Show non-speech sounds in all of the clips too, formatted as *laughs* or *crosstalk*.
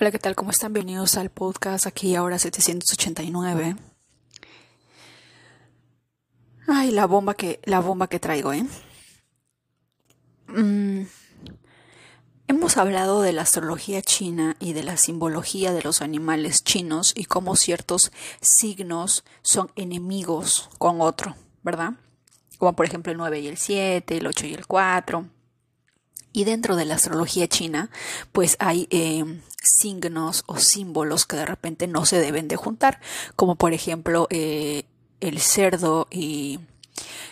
Hola, ¿qué tal? ¿Cómo están? Bienvenidos al podcast aquí ahora 789. Ay, la bomba que, la bomba que traigo, ¿eh? Mm, hemos hablado de la astrología china y de la simbología de los animales chinos y cómo ciertos signos son enemigos con otro, ¿verdad? Como por ejemplo el 9 y el 7, el 8 y el 4 y dentro de la astrología china, pues hay eh, signos o símbolos que de repente no se deben de juntar, como por ejemplo eh, el cerdo y,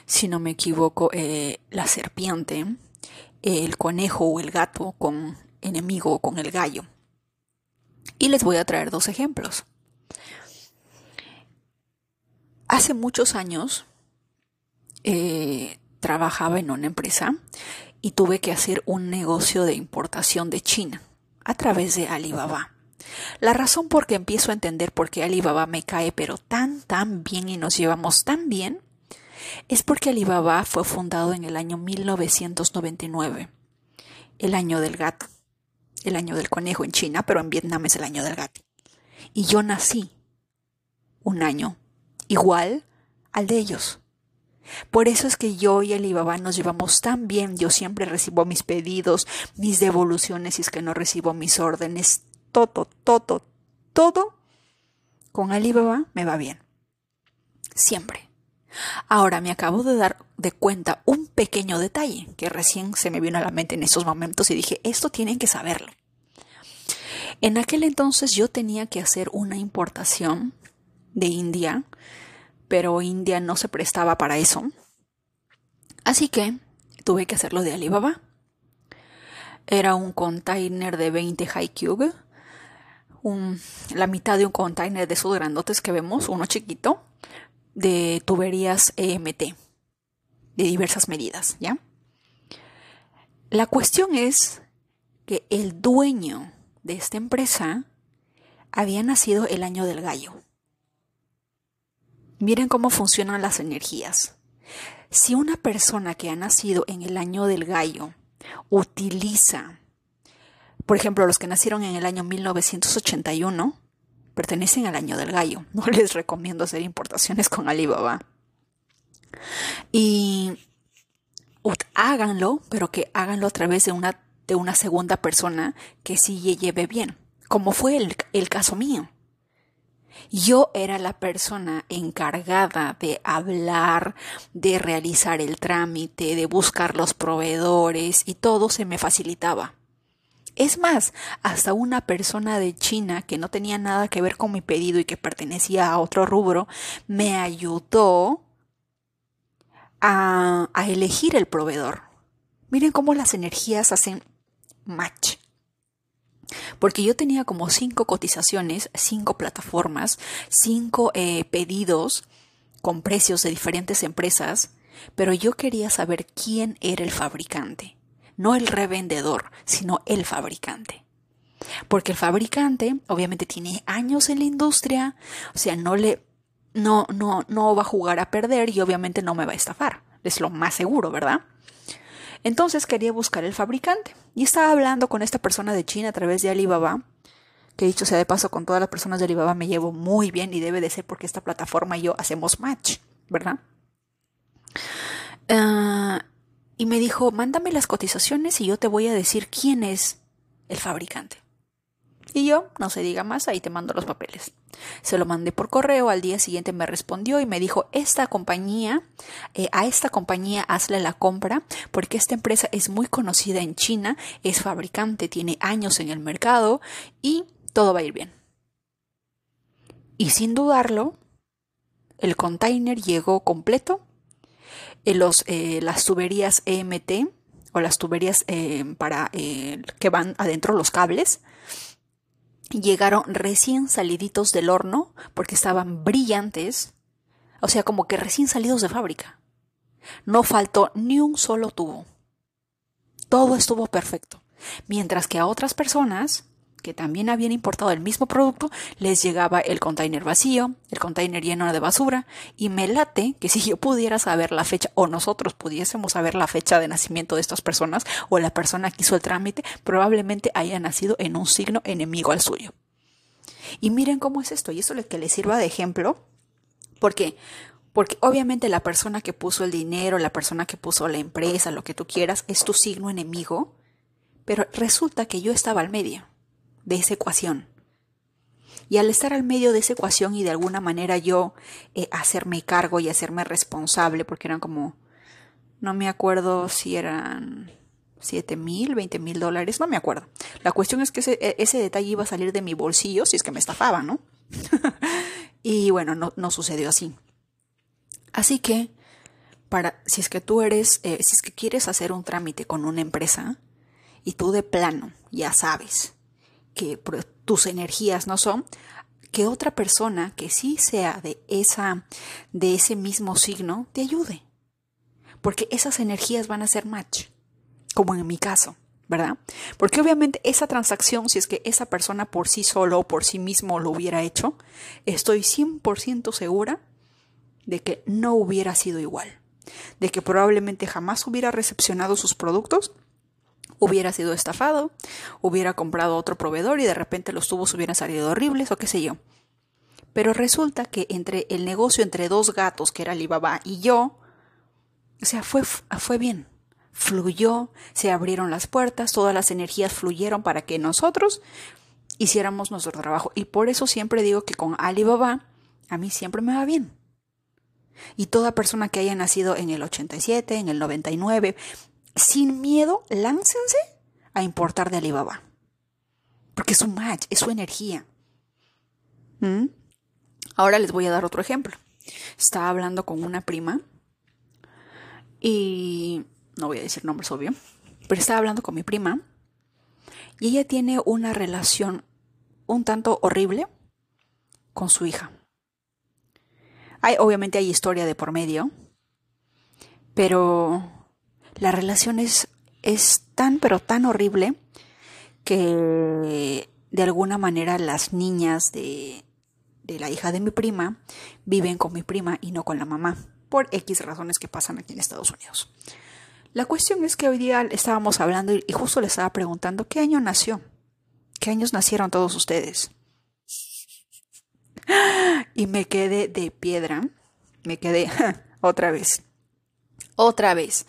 si no me equivoco, eh, la serpiente, el conejo o el gato con enemigo con el gallo. Y les voy a traer dos ejemplos. Hace muchos años trabajaba en una empresa y tuve que hacer un negocio de importación de China a través de Alibaba. La razón por que empiezo a entender por qué Alibaba me cae pero tan tan bien y nos llevamos tan bien es porque Alibaba fue fundado en el año 1999, el año del gato, el año del conejo en China, pero en Vietnam es el año del gato. Y yo nací un año igual al de ellos. Por eso es que yo y Alibaba nos llevamos tan bien. Yo siempre recibo mis pedidos, mis devoluciones, y es que no recibo mis órdenes, todo, todo, todo. Con Alibaba me va bien. Siempre. Ahora me acabo de dar de cuenta un pequeño detalle que recién se me vino a la mente en esos momentos y dije, esto tienen que saberlo. En aquel entonces yo tenía que hacer una importación de India pero India no se prestaba para eso. Así que tuve que hacerlo de Alibaba. Era un container de 20 high cube, la mitad de un container de esos grandotes que vemos, uno chiquito, de tuberías EMT, de diversas medidas, ¿ya? La cuestión es que el dueño de esta empresa había nacido el año del gallo. Miren cómo funcionan las energías. Si una persona que ha nacido en el año del gallo utiliza, por ejemplo, los que nacieron en el año 1981, pertenecen al año del gallo. *laughs* No les recomiendo hacer importaciones con Alibaba. Y háganlo, pero que háganlo a través de una, de una segunda persona que sí lleve bien, como fue el, el caso mío. Yo era la persona encargada de hablar, de realizar el trámite, de buscar los proveedores y todo se me facilitaba. Es más, hasta una persona de China que no tenía nada que ver con mi pedido y que pertenecía a otro rubro, me ayudó a, elegir el proveedor. Miren cómo las energías hacen match. Porque yo tenía como cinco cotizaciones, cinco plataformas, cinco eh, pedidos con precios de diferentes empresas, pero yo quería saber quién era el fabricante. No el revendedor, sino el fabricante. Porque el fabricante obviamente tiene años en la industria, o sea, no le no no no va a jugar a perder y obviamente no me va a estafar. Es lo más seguro, ¿verdad? Entonces quería buscar el fabricante y estaba hablando con esta persona de China a través de Alibaba, que dicho sea de paso con todas las personas de Alibaba me llevo muy bien y debe de ser porque esta plataforma y yo hacemos match, ¿verdad? Ah, y me dijo, mándame las cotizaciones y yo te voy a decir quién es el fabricante. Y yo, no se diga más, ahí te mando los papeles. Se lo mandé por correo, al día siguiente me respondió y me dijo, esta compañía, eh, a esta compañía hazle la compra porque esta empresa es muy conocida en China, es fabricante, tiene años en el mercado y todo va a ir bien. Y sin dudarlo, el container llegó completo, eh, los, eh, las tuberías EMT o las tuberías para que van adentro los cables llegaron recién saliditos del horno porque estaban brillantes, o sea, como que recién salidos de fábrica. No faltó ni un solo tubo. Todo estuvo perfecto. Mientras que a otras personas que también habían importado el mismo producto, les llegaba el container vacío, el container lleno de basura, y me late que si yo pudiera saber la fecha, o nosotros pudiésemos saber la fecha de nacimiento de estas personas, o la persona que hizo el trámite, probablemente haya nacido en un signo enemigo al suyo. Y miren cómo es esto, y eso es que les sirva de ejemplo, porque porque obviamente la persona que puso el dinero, la persona que puso la empresa, lo que tú quieras, es tu signo enemigo, pero resulta que yo estaba al medio de esa ecuación. Y al estar al medio de esa ecuación y de alguna manera yo eh, hacerme cargo y hacerme responsable, porque eran como, no me acuerdo si eran 7 mil, 20 mil dólares, no me acuerdo. La cuestión es que ese, e, ese, detalle iba a salir de mi bolsillo si es que me estafaban, ¿no? *laughs* y bueno, no, no sucedió así. Así que, para, si es que tú eres, eh, si es que quieres hacer un trámite con una empresa y tú de plano ya sabes que tus energías no son, que otra persona que sí sea de esa, de ese mismo signo, te ayude. Porque esas energías van a ser match, como en mi caso, ¿verdad? Porque obviamente esa transacción, si es que esa persona por sí solo o por sí mismo lo hubiera hecho, estoy 100% segura de que no hubiera sido igual, de que probablemente jamás hubiera recepcionado sus productos, hubiera sido estafado, hubiera comprado otro proveedor y de repente los tubos hubieran salido horribles o qué sé yo. Pero resulta que entre el negocio entre dos gatos, que era Alibaba y yo, o sea, fue, fue bien, fluyó, se abrieron las puertas, todas las energías fluyeron para que nosotros hiciéramos nuestro trabajo. Y por eso siempre digo que con Alibaba a mí siempre me va bien. Y toda persona que haya nacido en el 87, en el 99, sin miedo, láncense a importar de Alibaba. Porque es un match, es su energía. ¿Mm? Ahora les voy a dar otro ejemplo. Estaba hablando con una prima y no voy a decir nombres obvio, pero estaba hablando con mi prima y ella tiene una relación un tanto horrible con su hija. Hay, obviamente hay historia de por medio, pero la relación es, es tan, pero tan horrible que de alguna manera las niñas de, de la hija de mi prima viven con mi prima y no con la mamá, por X razones que pasan aquí en Estados Unidos. La cuestión es que hoy día estábamos hablando y justo le estaba preguntando qué año nació, qué años nacieron todos ustedes. Y me quedé de piedra. Me quedé *laughs* otra vez. Otra vez.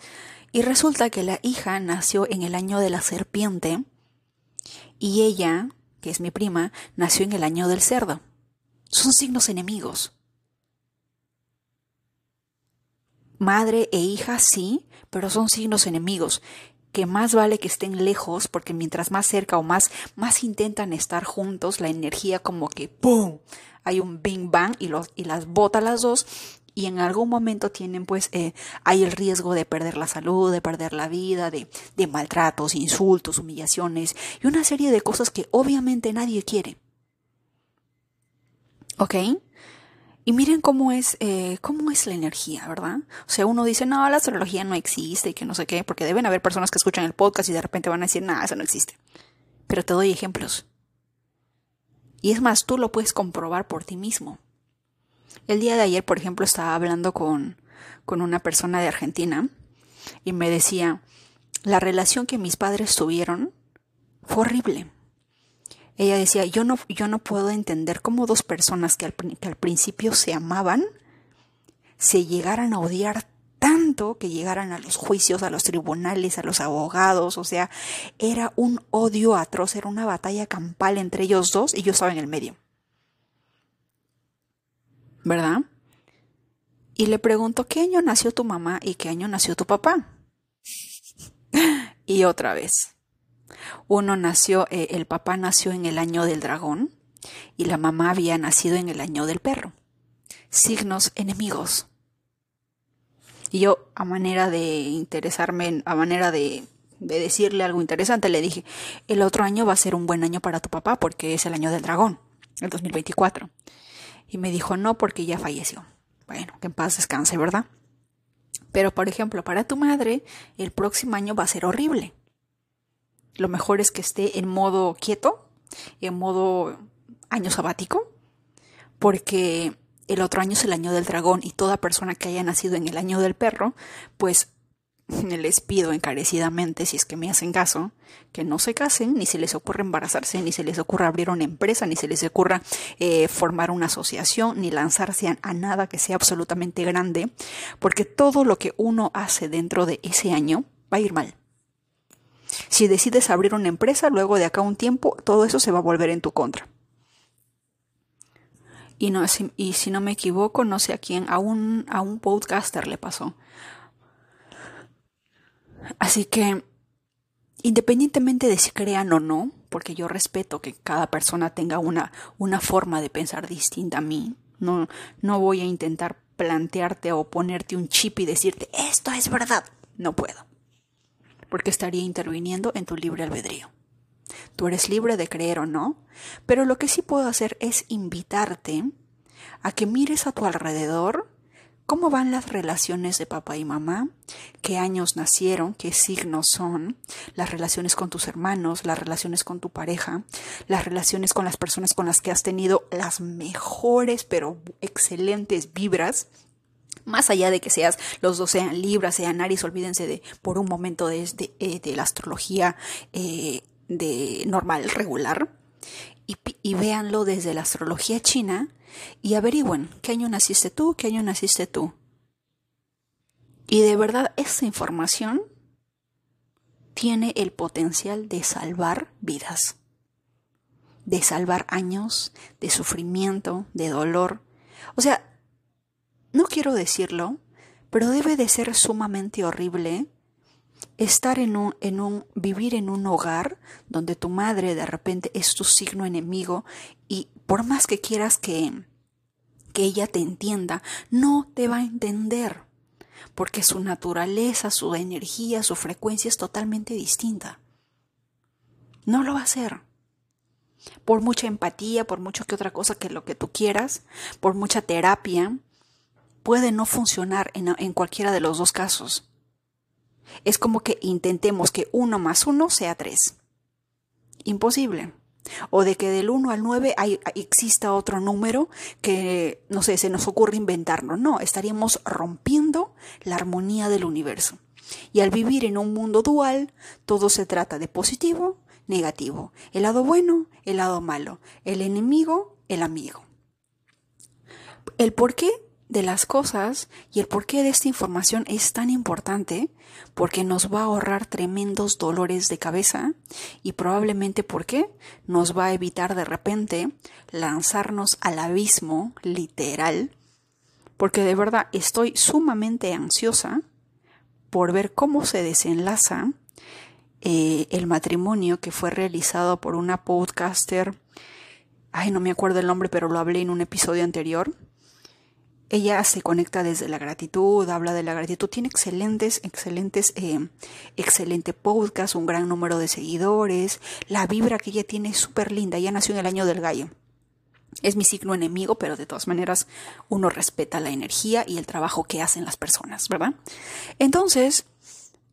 Y resulta que la hija nació en el año de la serpiente y ella, que es mi prima, nació en el año del cerdo. Son signos enemigos. Madre e hija sí, pero son signos enemigos que más vale que estén lejos porque mientras más cerca o más más intentan estar juntos, la energía como que ¡pum! hay un bing bang y, y las bota las dos y en algún momento tienen pues eh, hay el riesgo de perder la salud, de perder la vida, de, de maltratos, insultos, humillaciones y una serie de cosas que obviamente nadie quiere. ¿Ok? Y miren cómo es, eh, cómo es la energía, ¿verdad? O sea, uno dice, no, la astrología no existe y que no sé qué, porque deben haber personas que escuchan el podcast y de repente van a decir, nada, eso no existe. Pero te doy ejemplos. Y es más, tú lo puedes comprobar por ti mismo. El día de ayer, por ejemplo, estaba hablando con, con una persona de Argentina y me decía, la relación que mis padres tuvieron fue horrible. Ella decía, yo no, yo no puedo entender cómo dos personas que al, que al principio se amaban se llegaran a odiar tanto que llegaran a los juicios, a los tribunales, a los abogados, o sea, era un odio atroz, era una batalla campal entre ellos dos y yo estaba en el medio. ¿Verdad? Y le pregunto, ¿qué año nació tu mamá y qué año nació tu papá? *laughs* y otra vez. Uno nació, eh, el papá nació en el año del dragón y la mamá había nacido en el año del perro. Signos enemigos. Y yo, a manera de interesarme, a manera de, de decirle algo interesante, le dije, el otro año va a ser un buen año para tu papá porque es el año del dragón, el 2024. Y me dijo, no, porque ya falleció. Bueno, que en paz descanse, ¿verdad? Pero, por ejemplo, para tu madre, el próximo año va a ser horrible. Lo mejor es que esté en modo quieto, en modo año sabático, porque el otro año es el año del dragón y toda persona que haya nacido en el año del perro, pues *laughs* les pido encarecidamente, si es que me hacen caso, que no se casen, ni se les ocurra embarazarse, ni se les ocurra abrir una empresa, ni se les ocurra eh, formar una asociación, ni lanzarse a, a nada que sea absolutamente grande, porque todo lo que uno hace dentro de ese año va a ir mal. Si decides abrir una empresa, luego de acá un tiempo, todo eso se va a volver en tu contra. Y, no, y si no me equivoco, no sé a quién, a un, a un podcaster le pasó. Así que, independientemente de si crean o no, porque yo respeto que cada persona tenga una, una forma de pensar distinta a mí, no, no voy a intentar plantearte o ponerte un chip y decirte esto es verdad. No puedo. Porque estaría interviniendo en tu libre albedrío. Tú eres libre de creer o no, pero lo que sí puedo hacer es invitarte a que mires a tu alrededor cómo van las relaciones de papá y mamá, qué años nacieron, qué signos son, las relaciones con tus hermanos, las relaciones con tu pareja, las relaciones con las personas con las que has tenido las mejores pero excelentes vibras. Más allá de que seas, los dos sean Libra, sean Aries, olvídense de por un momento de, eh, la astrología eh, de normal, regular, y, y véanlo desde la astrología china, y averigüen qué año naciste tú, qué año naciste tú. Y de verdad esta información tiene el potencial de salvar vidas, de salvar años de sufrimiento, de dolor. O sea, no quiero decirlo, pero debe de ser sumamente horrible estar en un, en un, vivir en un hogar donde tu madre de repente es tu signo enemigo y por más que quieras que, que ella te entienda, no te va a entender, porque su naturaleza, su energía, su frecuencia es totalmente distinta. No lo va a hacer. Por mucha empatía, por mucho que otra cosa que lo que tú quieras, por mucha terapia, puede no funcionar en, en cualquiera de los dos casos. Es como que intentemos que uno más uno sea tres. Imposible. O de que del 1 al 9 hay, exista otro número que, no sé, se nos ocurre inventarnos. No, estaríamos rompiendo la armonía del universo. Y al vivir en un mundo dual, todo se trata de positivo, negativo, el lado bueno, el lado malo, el enemigo, el amigo. El por qué de las cosas y el porqué de esta información es tan importante porque nos va a ahorrar tremendos dolores de cabeza y probablemente porque nos va a evitar de repente lanzarnos al abismo literal. Porque de verdad estoy sumamente ansiosa por ver cómo se desenlaza eh, el matrimonio que fue realizado por una podcaster. Ay no me acuerdo el nombre pero lo hablé en un episodio anterior ella se conecta desde la gratitud, habla de la gratitud, tiene excelentes, excelentes, eh, excelente podcast, un gran número de seguidores, la vibra que ella tiene es súper linda, ella nació en el año del gallo. Es mi signo enemigo, pero de todas maneras uno respeta la energía y el trabajo que hacen las personas, ¿verdad? Entonces,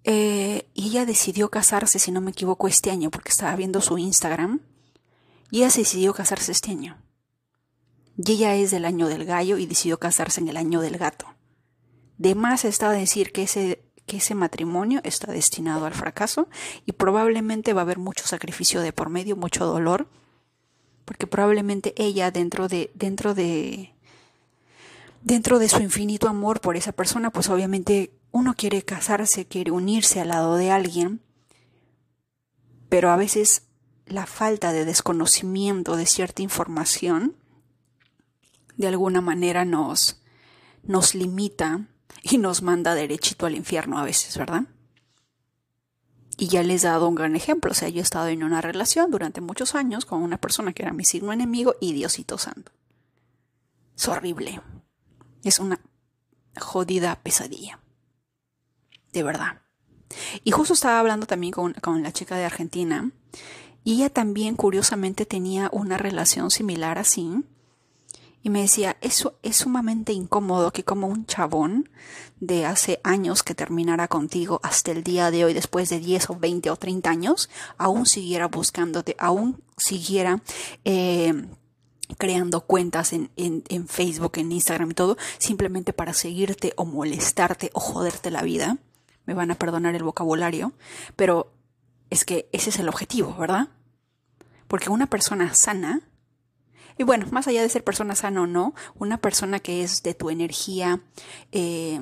eh, ella decidió casarse, si no me equivoco, este año, porque estaba viendo su Instagram, y ella se decidió casarse este año. Y ella es del año del gallo y decidió casarse en el año del gato. De más está decir que ese, que ese matrimonio está destinado al fracaso y probablemente va a haber mucho sacrificio de por medio, mucho dolor, porque probablemente ella dentro de, dentro de, dentro de su infinito amor por esa persona, pues obviamente uno quiere casarse, quiere unirse al lado de alguien, pero a veces la falta de desconocimiento de cierta información de alguna manera nos, nos limita y nos manda derechito al infierno a veces, ¿verdad? Y ya les he dado un gran ejemplo. O sea, yo he estado en una relación durante muchos años con una persona que era mi signo enemigo y Diosito Santo. Es horrible. Es una jodida pesadilla. De verdad. Y justo estaba hablando también con, con la chica de Argentina. Y ella también, curiosamente, tenía una relación similar así Y me decía, eso es sumamente incómodo que como un chabón de hace años que terminara contigo hasta el día de hoy, después de 10 o 20 o 30 años, aún siguiera buscándote, aún siguiera eh, creando cuentas en, en, Facebook, en Instagram y todo, simplemente para seguirte o molestarte o joderte la vida. Me van a perdonar el vocabulario, pero es que ese es el objetivo, ¿verdad? Porque una persona sana, y bueno, más allá de ser persona sana o no, una persona que es de tu energía, eh,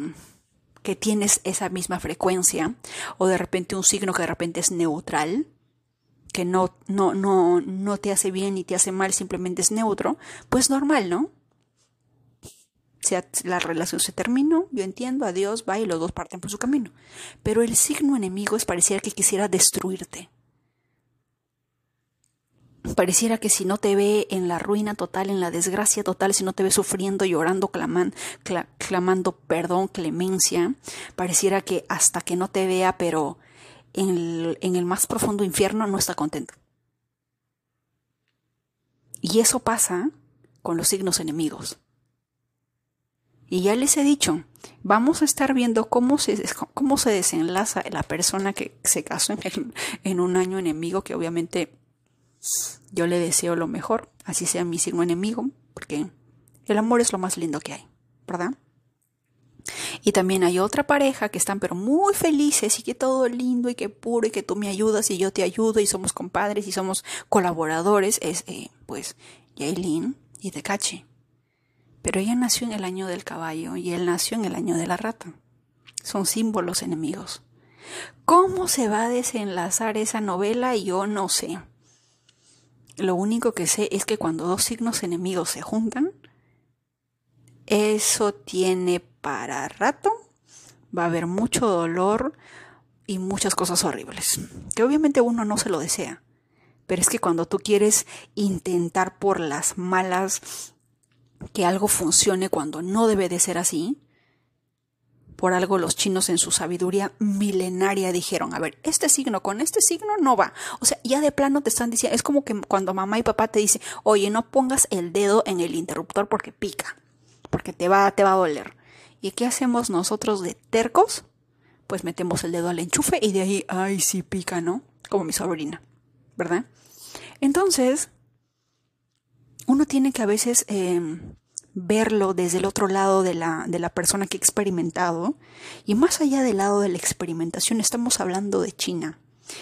que tienes esa misma frecuencia, o de repente un signo que de repente es neutral, que no, no, no, no te hace bien ni te hace mal, simplemente es neutro, pues normal, ¿no? La relación se terminó, yo entiendo, adiós, va y los dos parten por su camino. Pero el signo enemigo es pareciera que quisiera destruirte. Pareciera que si no te ve en la ruina total, en la desgracia total, si no te ve sufriendo, llorando, clamando perdón, clemencia, pareciera que hasta que no te vea, pero en el, más profundo infierno no está contento. Y eso pasa con los signos enemigos. Y ya les he dicho, vamos a estar viendo cómo se, cómo se desenlaza la persona que se casó en, en, un año enemigo, que obviamente yo le deseo lo mejor, así sea mi signo enemigo, porque el amor es lo más lindo que hay, ¿verdad? Y también hay otra pareja que están pero muy felices y que todo lindo y que puro y que tú me ayudas y yo te ayudo y somos compadres y somos colaboradores. Es eh, pues Yailin y Tekachi. Pero ella nació en el año del caballo y él nació en el año de la rata. Son símbolos enemigos. ¿Cómo se va a desenlazar esa novela? Yo no sé. Lo único que sé es que cuando dos signos enemigos se juntan, eso tiene para rato, va a haber mucho dolor y muchas cosas horribles, que obviamente uno no se lo desea. Pero es que cuando tú quieres intentar por las malas que algo funcione cuando no debe de ser así, por algo los chinos en su sabiduría milenaria dijeron, a ver, este signo con este signo no va. O sea, ya de plano te están diciendo, es como que cuando mamá y papá te dicen, oye, no pongas el dedo en el interruptor porque pica, porque te va, te va a doler. ¿Y qué hacemos nosotros de tercos? Pues metemos el dedo al enchufe y de ahí, ay, sí pica, ¿no? Como mi sobrina, ¿verdad? Entonces, uno tiene que a veces em, verlo desde el otro lado de la, de la persona que ha experimentado. Y más allá del lado de la experimentación, estamos hablando de China.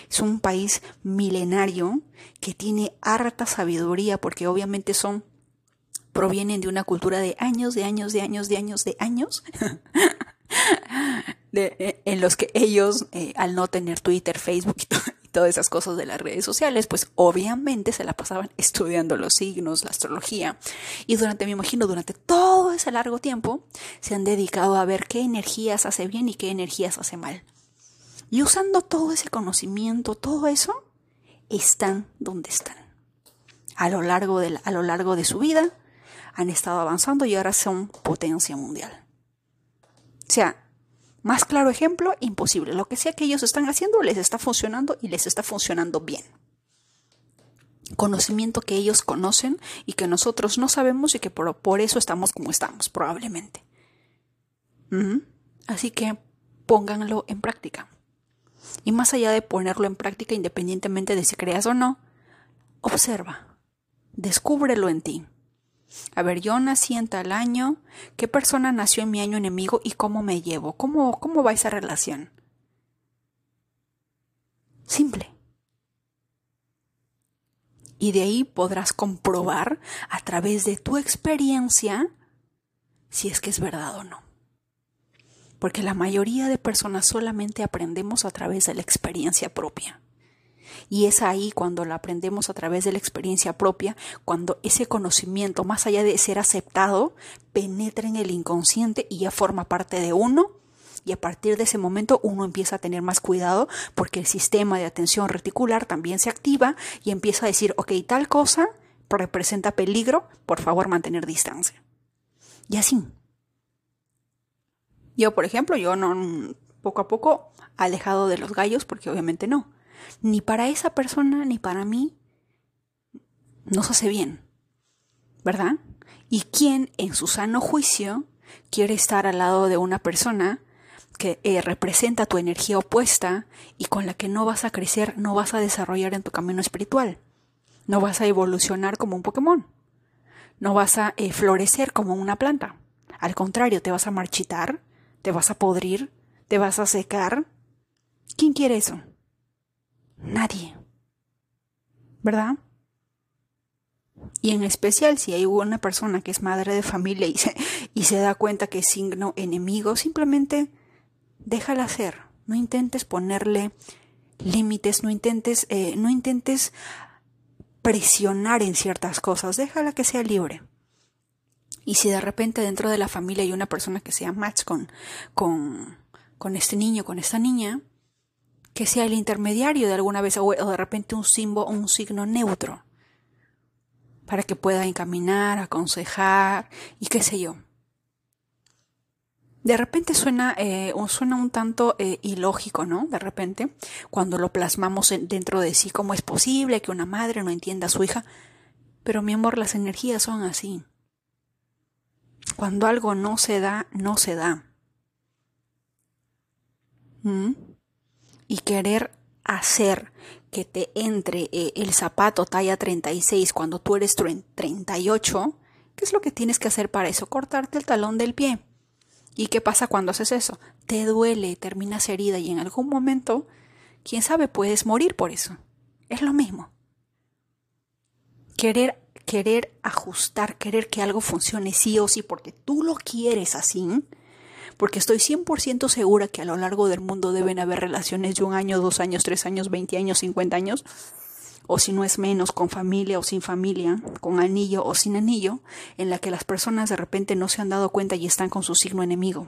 Es un país milenario que tiene harta sabiduría porque obviamente son provienen de una cultura de años, de años, de años, de años, de años, *laughs* eh, en los que ellos, eh, al no tener Twitter, Facebook y, todas esas cosas de las redes sociales, pues obviamente se la pasaban estudiando los signos, la astrología. Y durante, me imagino, durante todo ese largo tiempo, se han dedicado a ver qué energías hace bien y qué energías hace mal. Y usando todo ese conocimiento, todo eso, están donde están. A lo largo de, a lo largo de su vida, han estado avanzando y ahora son potencia mundial. O sea, más claro ejemplo, imposible. Lo que sea que ellos están haciendo les está funcionando y les está funcionando bien. Conocimiento que ellos conocen y que nosotros no sabemos y que por, eso estamos como estamos, probablemente. Así que pónganlo en práctica. Y más allá de ponerlo en práctica, independientemente de si creas o no, observa, descúbrelo en ti. A ver, yo nací en tal año, ¿qué persona nació en mi año enemigo y cómo me llevo? ¿Cómo, cómo va esa relación? Simple. Y de ahí podrás comprobar a través de tu experiencia si es que es verdad o no. Porque la mayoría de personas solamente aprendemos a través de la experiencia propia. Y es ahí cuando la aprendemos a través de la experiencia propia, cuando ese conocimiento, más allá de ser aceptado, penetra en el inconsciente y ya forma parte de uno. Y a partir de ese momento uno empieza a tener más cuidado porque el sistema de atención reticular también se activa y empieza a decir, ok, tal cosa representa peligro, por favor mantener distancia. Y así. Yo, por ejemplo, yo no, poco a poco, alejado de los gallos, porque obviamente no ni para esa persona ni para mí nos hace bien, ¿verdad? ¿Y quién en su sano juicio quiere estar al lado de una persona que eh, representa tu energía opuesta y con la que no vas a crecer, no vas a desarrollar en tu camino espiritual? No vas a evolucionar como un Pokémon. No vas a eh, florecer como una planta. Al contrario, te vas a marchitar, te vas a podrir, te vas a secar. ¿Quién quiere eso? Nadie. ¿Verdad? Y en especial si hay una persona que es madre de familia y se, y se da cuenta que es signo enemigo, simplemente déjala ser. No intentes ponerle límites, no intentes, eh, no intentes presionar en ciertas cosas, déjala que sea libre. Y si de repente dentro de la familia hay una persona que sea match con, con, con este niño, con esta niña, que sea el intermediario de alguna vez o de repente un símbolo, un signo neutro para que pueda encaminar, aconsejar y qué sé yo. De repente suena, eh, suena un tanto eh, ilógico, ¿no? De repente, cuando lo plasmamos dentro de sí, ¿cómo es posible que una madre no entienda a su hija? Pero mi amor, las energías son así. Cuando algo no se da, no se da. ¿Mm? Y querer hacer que te entre eh, el zapato talla 36 cuando tú eres 38, ¿qué es lo que tienes que hacer para eso? Cortarte el talón del pie. ¿Y qué pasa cuando haces eso? Te duele, terminas herida y en algún momento, quién sabe, puedes morir por eso. Es lo mismo. Querer querer ajustar, querer que algo funcione sí o sí porque tú lo quieres así, porque estoy 100% segura que a lo largo del mundo deben haber relaciones de un año, dos años, tres años, 20 años, 50 años, o si no es menos, con familia o sin familia, con anillo o sin anillo, en la que las personas de repente no se han dado cuenta y están con su signo enemigo.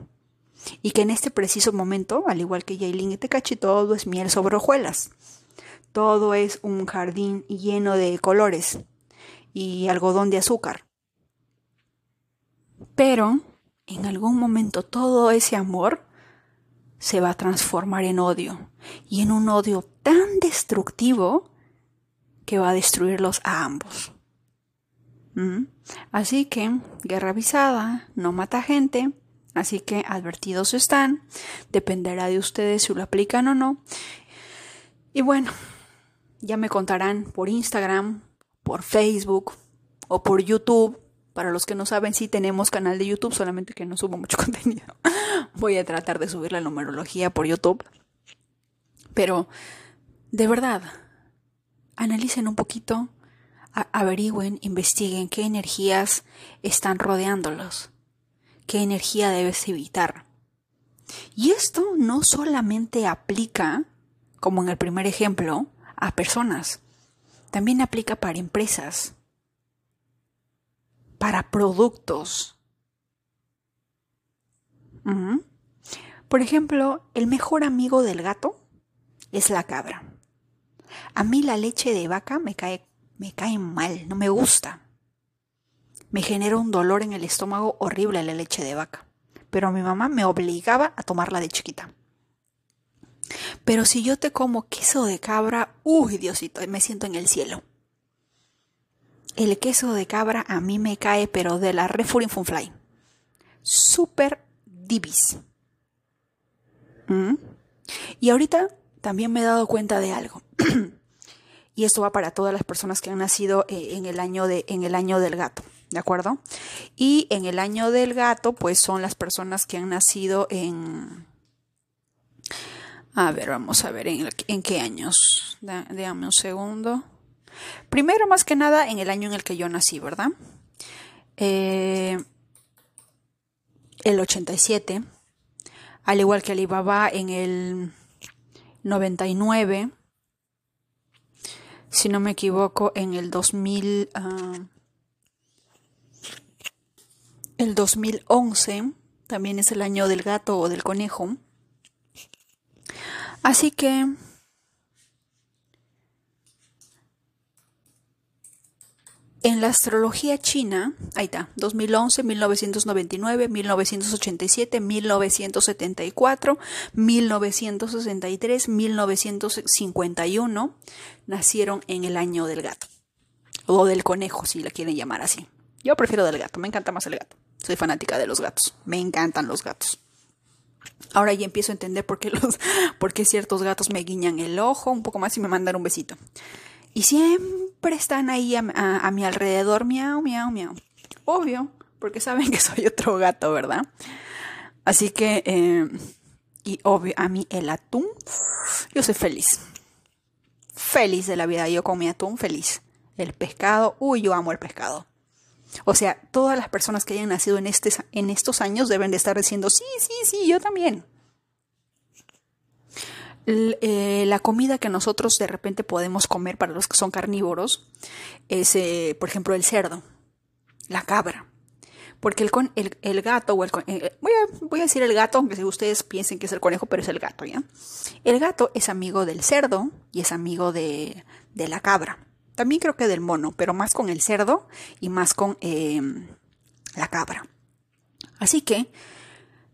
Y que en este preciso momento, al igual que Yailin y Tecachi, todo es miel sobre hojuelas. Todo es un jardín lleno de colores y algodón de azúcar. Pero en algún momento todo ese amor se va a transformar en odio y en un odio tan destructivo que va a destruirlos a ambos. ¿Mm? Así que, guerra avisada, no mata gente, así que advertidos están, dependerá de ustedes si lo aplican o no. Y bueno, ya me contarán por Instagram, por Facebook o por YouTube para los que no saben, sí tenemos canal de YouTube, solamente que no subo mucho *laughs* contenido. Voy a tratar de subir la numerología por YouTube. Pero, de verdad, analicen un poquito, averigüen, investiguen qué energías están rodeándolos, qué energía debes evitar. Y esto no solamente aplica, como en el primer ejemplo, a personas, también aplica para empresas, para productos. Por ejemplo, el mejor amigo del gato es la cabra. A mí la leche de vaca me cae, me cae mal, no me gusta. Me genera un dolor en el estómago horrible la leche de vaca. Pero mi mamá me obligaba a tomarla de chiquita. Pero si yo te como queso de cabra, uy, Diosito, me siento en el cielo. El queso de cabra a mí me cae, pero de la Refurin Funfly. Super divis. ¿Mm? Y ahorita también me he dado cuenta de algo. *clears throat* y esto va para todas las personas que han nacido eh, en, el año de, en el año del gato. ¿De acuerdo? Y en el año del gato, pues son las personas que han nacido en. A ver, vamos a ver en, en qué años. Déjame un segundo. Primero, más que nada, en el año en el que yo nací, ¿verdad? Eh, el 87, al igual que Alibaba en el 99, si no me equivoco, en el 2000, ah, el 2011 también es el año del gato o del conejo. Así que En la astrología china, ahí está, 2011, 1999, 1987, 1974, 1963, 1951, nacieron en el año del gato, o del conejo, si la quieren llamar así. Yo prefiero del gato, me encanta más el gato. Soy fanática de los gatos, me encantan los gatos. Ahora ya empiezo a entender por qué, los, *laughs* por qué ciertos gatos me guiñan el ojo un poco más y me mandan un besito. Y siempre están ahí a, mi alrededor, miau, miau, miau. Obvio, porque saben que soy otro gato, ¿verdad? Así que, eh, y obvio, a mí el atún, yo soy feliz. Feliz de la vida, yo con mi atún feliz. El pescado, uy, yo amo el pescado. O sea, todas las personas que hayan nacido en, este, en estos años deben de estar diciendo, sí, sí, sí, yo también. Eh, la comida que nosotros de repente podemos comer para los que son carnívoros es, eh, por ejemplo, el cerdo, la cabra. Porque el, el, gato, o el, eh, voy, a, voy, a, decir el gato, aunque ustedes piensen que es el conejo, pero es el gato, ¿ya? El gato es amigo del cerdo y es amigo de, de la cabra. También creo que del mono, pero más con el cerdo y más con la cabra. Así que,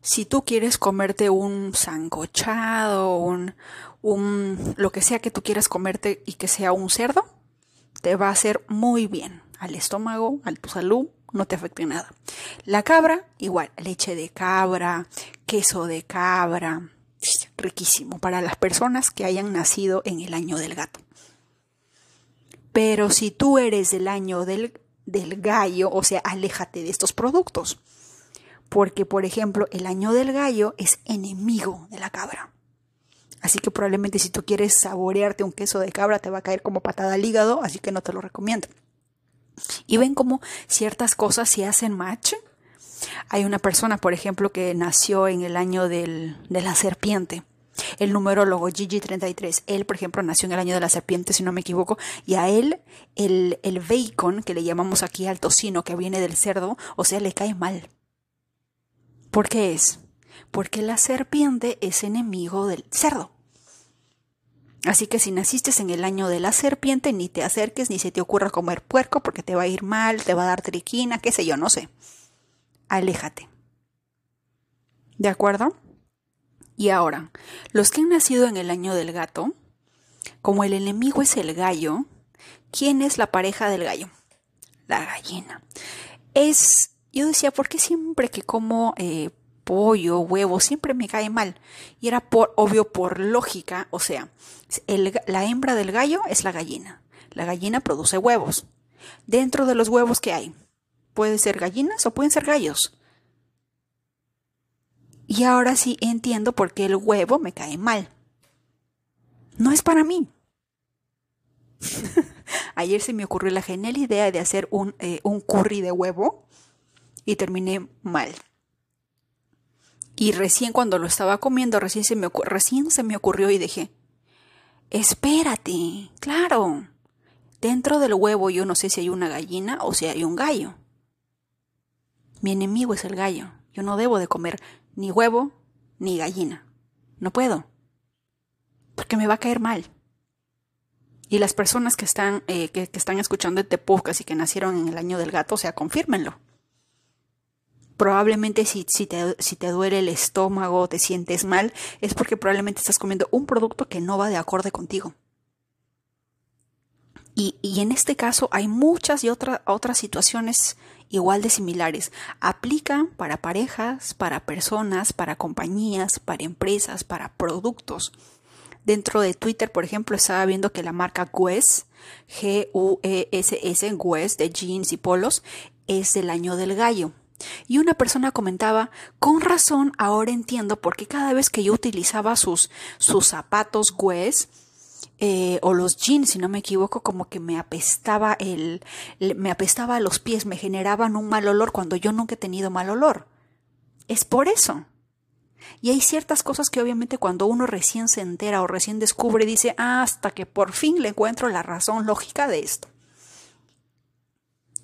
si tú quieres comerte un sancochado, un, un, lo que sea que tú quieras comerte y que sea un cerdo, te va a hacer muy bien al estómago, a tu salud, no te afecte nada. La cabra, igual, leche de cabra, queso de cabra, riquísimo para las personas que hayan nacido en el año del gato. Pero si tú eres del año del, del gallo, o sea, aléjate de estos productos. Porque, por ejemplo, el año del gallo es enemigo de la cabra. Así que probablemente si tú quieres saborearte un queso de cabra te va a caer como patada al hígado, así que no te lo recomiendo. Y ven cómo ciertas cosas se hacen match. Hay una persona, por ejemplo, que nació en el año del, de la serpiente el numerólogo Gigi33. Él, por ejemplo, nació en el año de la serpiente, si no me equivoco, y a él el, el bacon, que le llamamos aquí al tocino, que viene del cerdo, o sea, le cae mal. ¿Por qué es? Porque la serpiente es enemigo del cerdo. Así que si naciste en el año de la serpiente, ni te acerques ni se te ocurra comer puerco porque te va a ir mal, te va a dar triquina, qué sé yo, no sé. Aléjate. ¿De acuerdo? Y ahora, los que han nacido en el año del gato, como el enemigo es el gallo, ¿quién es la pareja del gallo? La gallina. Es, yo decía, ¿por qué siempre que como eh, pollo, huevo, siempre me cae mal? Y era por, obvio, por lógica, o sea, la hembra del gallo es la gallina. La gallina produce huevos. Dentro de los huevos que hay, pueden ser gallinas o pueden ser gallos. Y ahora sí entiendo por qué el huevo me cae mal. No es para mí. *laughs* Ayer se me ocurrió la genial idea de hacer un, eh, un curry de huevo y terminé mal. Y recién cuando lo estaba comiendo, recién se me, recién se me ocurrió y dije, espérate, claro, dentro del huevo yo no sé si hay una gallina o si hay un gallo. Mi enemigo es el gallo. Yo no debo de comer ni huevo, ni gallina. No puedo. Porque me va a caer mal. Y las personas que están, eh, que, están escuchando este podcast y que nacieron en el año del gato, o sea, confírmenlo. Probablemente si, te, si te duele el estómago, te sientes mal, es porque probablemente estás comiendo un producto que no va de acorde contigo. Y, en este caso hay muchas y otra, otras situaciones igual de similares. Aplican para parejas, para personas, para compañías, para empresas, para productos. Dentro de Twitter, por ejemplo, estaba viendo que la marca Guess, G-U-E-S-S, Guess, de jeans y polos, es del año del gallo. Y una persona comentaba, con razón, ahora entiendo por qué cada vez que yo utilizaba sus, sus zapatos Guess, eh, o los jeans, si no me equivoco, como que me apestaba el, me apestaba los pies, me generaban un mal olor cuando yo nunca he tenido mal olor. Es por eso. Y hay ciertas cosas que obviamente cuando uno recién se entera o recién descubre, dice, ah, hasta que por fin le encuentro la razón lógica de esto.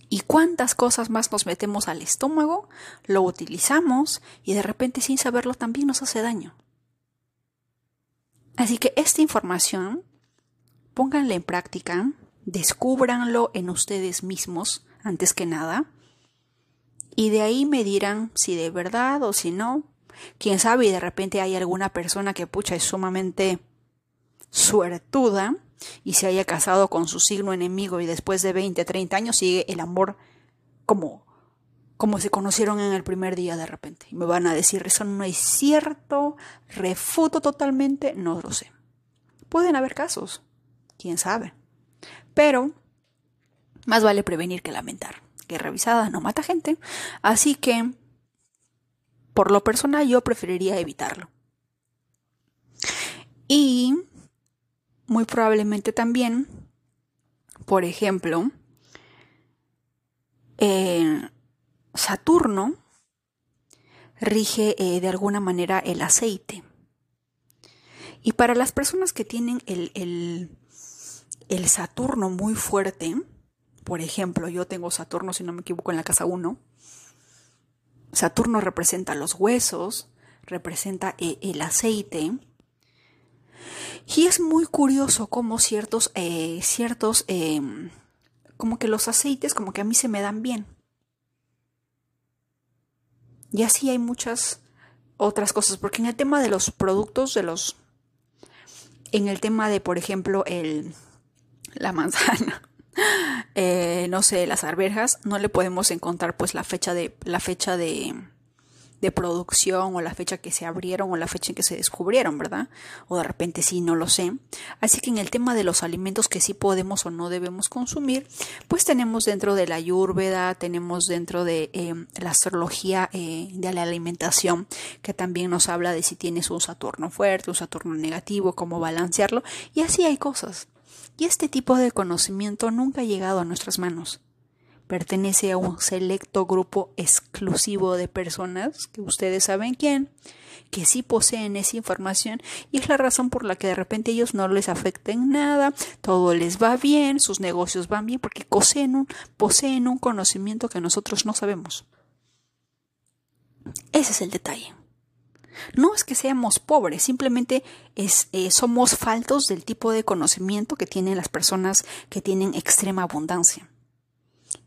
¿Y cuántas cosas más nos metemos al estómago, lo utilizamos y de repente sin saberlo también nos hace daño? Así que esta información pónganla en práctica, descúbranlo en ustedes mismos antes que nada, y de ahí me dirán si de verdad o si no. Quién sabe, y de repente hay alguna persona que pucha es sumamente suertuda y se haya casado con su signo enemigo y después de 20, 30 años sigue el amor como, como se conocieron en el primer día de repente. Y me van a decir, eso no es cierto, refuto totalmente, no lo sé. Pueden haber casos, quién sabe. Pero más vale prevenir que lamentar. Que revisada no mata gente. Así que, por lo personal, yo preferiría evitarlo. Y muy probablemente también, por ejemplo, eh, Saturno rige eh, de alguna manera el aceite. Y para las personas que tienen el, el, Saturno muy fuerte, por ejemplo, yo tengo Saturno, si no me equivoco, en la casa 1. Saturno representa los huesos, representa eh, el aceite. Y es muy curioso cómo ciertos, eh, ciertos, em, como que los aceites, como que a mí se me dan bien. Y así hay muchas otras cosas, porque en el tema de los productos, de los, en el tema de, por ejemplo, el, la manzana, *laughs* eh, no sé, las arvejas, no le podemos encontrar pues la fecha de, la fecha de, de producción o la fecha que se abrieron o la fecha en que se descubrieron, ¿verdad? O de repente sí, no lo sé. Así que en el tema de los alimentos que sí podemos o no debemos consumir, pues tenemos dentro de la ayurveda, tenemos dentro de eh, la astrología eh, de la alimentación, que también nos habla de si tienes un Saturno fuerte, un Saturno negativo, cómo balancearlo, y así hay cosas. Y este tipo de conocimiento nunca ha llegado a nuestras manos. Pertenece a un selecto grupo exclusivo de personas, que ustedes saben quién, que sí poseen esa información y es la razón por la que de repente ellos no les afecta en nada, todo les va bien, sus negocios van bien porque poseen un, poseen un conocimiento que nosotros no sabemos. Ese es el detalle. No es que seamos pobres, simplemente es, eh, somos faltos del tipo de conocimiento que tienen las personas que tienen extrema abundancia.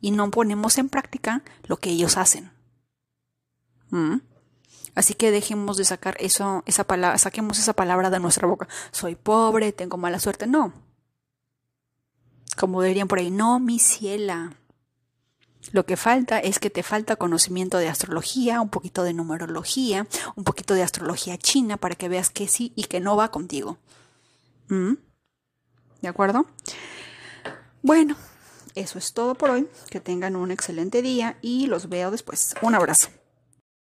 Y no ponemos en práctica lo que ellos hacen. ¿Mm? Así que dejemos de sacar eso, esa palabra, saquemos esa palabra de nuestra boca. Soy pobre, tengo mala suerte. No. Como dirían por ahí, no, mi ciela. Lo que falta es que te falta conocimiento de astrología, un poquito de numerología, un poquito de astrología china para que veas que sí y que no va contigo. ¿Mm? ¿De acuerdo? Bueno, eso es todo por hoy. Que tengan un excelente día y los veo después. Un abrazo.